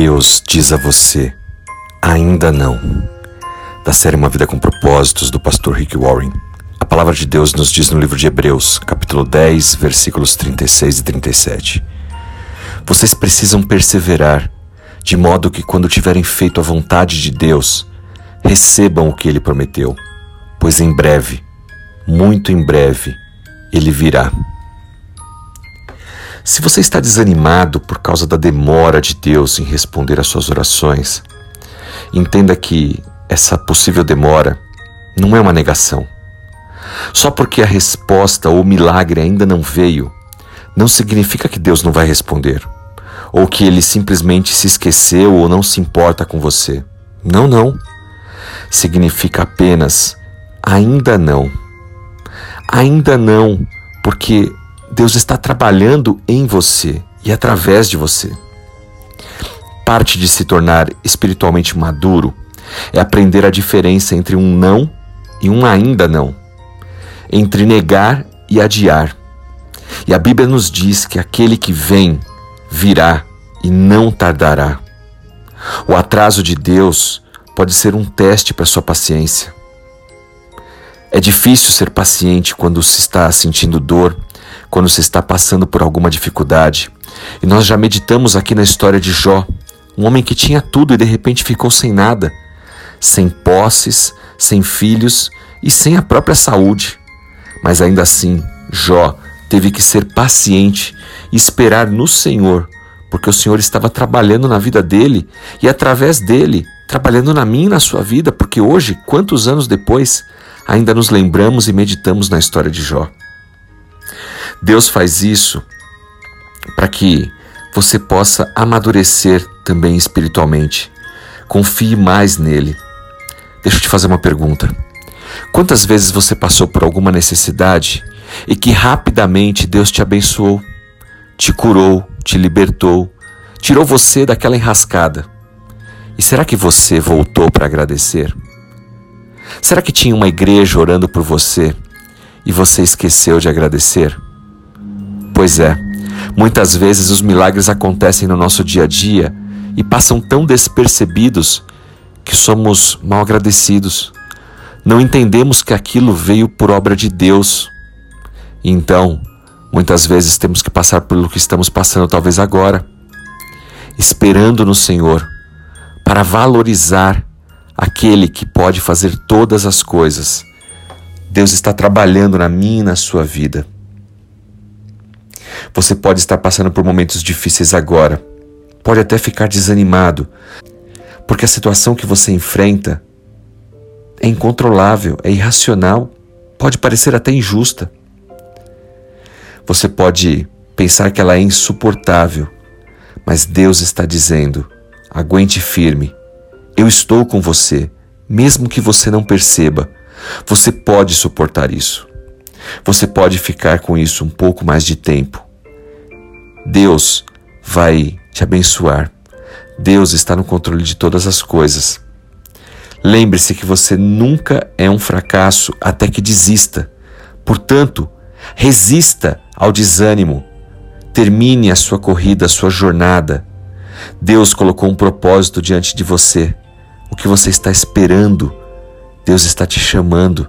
Deus diz a você: ainda não. Da série Uma Vida com Propósitos, do pastor Rick Warren. A palavra de Deus nos diz no livro de Hebreus, capítulo 10, versículos 36 e 37. Vocês precisam perseverar, de modo que, quando tiverem feito a vontade de Deus, recebam o que ele prometeu, pois em breve, muito em breve, ele virá. Se você está desanimado por causa da demora de Deus em responder às suas orações, entenda que essa possível demora não é uma negação. Só porque a resposta ou milagre ainda não veio, não significa que Deus não vai responder, ou que ele simplesmente se esqueceu ou não se importa com você. Não, não. Significa apenas ainda não. Ainda não, porque Deus está trabalhando em você e através de você. Parte de se tornar espiritualmente maduro é aprender a diferença entre um não e um ainda não, entre negar e adiar. E a Bíblia nos diz que aquele que vem virá e não tardará. O atraso de Deus pode ser um teste para sua paciência. É difícil ser paciente quando se está sentindo dor quando se está passando por alguma dificuldade. E nós já meditamos aqui na história de Jó, um homem que tinha tudo e de repente ficou sem nada, sem posses, sem filhos e sem a própria saúde. Mas ainda assim, Jó teve que ser paciente e esperar no Senhor, porque o Senhor estava trabalhando na vida dele e através dele, trabalhando na minha e na sua vida, porque hoje, quantos anos depois, ainda nos lembramos e meditamos na história de Jó. Deus faz isso para que você possa amadurecer também espiritualmente. Confie mais nele. Deixa eu te fazer uma pergunta. Quantas vezes você passou por alguma necessidade e que rapidamente Deus te abençoou, te curou, te libertou, tirou você daquela enrascada? E será que você voltou para agradecer? Será que tinha uma igreja orando por você e você esqueceu de agradecer? Pois é, muitas vezes os milagres acontecem no nosso dia a dia e passam tão despercebidos que somos mal agradecidos. Não entendemos que aquilo veio por obra de Deus. Então, muitas vezes temos que passar pelo que estamos passando, talvez agora, esperando no Senhor, para valorizar aquele que pode fazer todas as coisas. Deus está trabalhando na minha e na sua vida. Você pode estar passando por momentos difíceis agora, pode até ficar desanimado, porque a situação que você enfrenta é incontrolável, é irracional, pode parecer até injusta. Você pode pensar que ela é insuportável, mas Deus está dizendo: aguente firme, eu estou com você, mesmo que você não perceba. Você pode suportar isso. Você pode ficar com isso um pouco mais de tempo. Deus vai te abençoar. Deus está no controle de todas as coisas. Lembre-se que você nunca é um fracasso até que desista. Portanto, resista ao desânimo. Termine a sua corrida, a sua jornada. Deus colocou um propósito diante de você. O que você está esperando? Deus está te chamando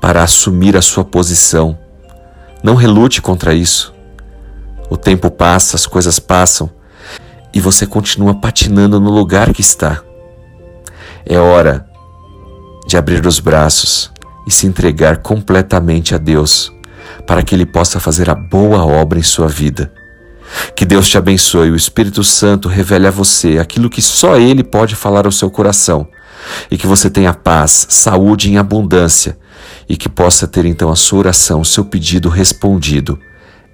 para assumir a sua posição. Não relute contra isso. O tempo passa, as coisas passam e você continua patinando no lugar que está. É hora de abrir os braços e se entregar completamente a Deus, para que Ele possa fazer a boa obra em sua vida. Que Deus te abençoe o Espírito Santo revele a você aquilo que só Ele pode falar ao seu coração, e que você tenha paz, saúde em abundância, e que possa ter então a sua oração, o seu pedido respondido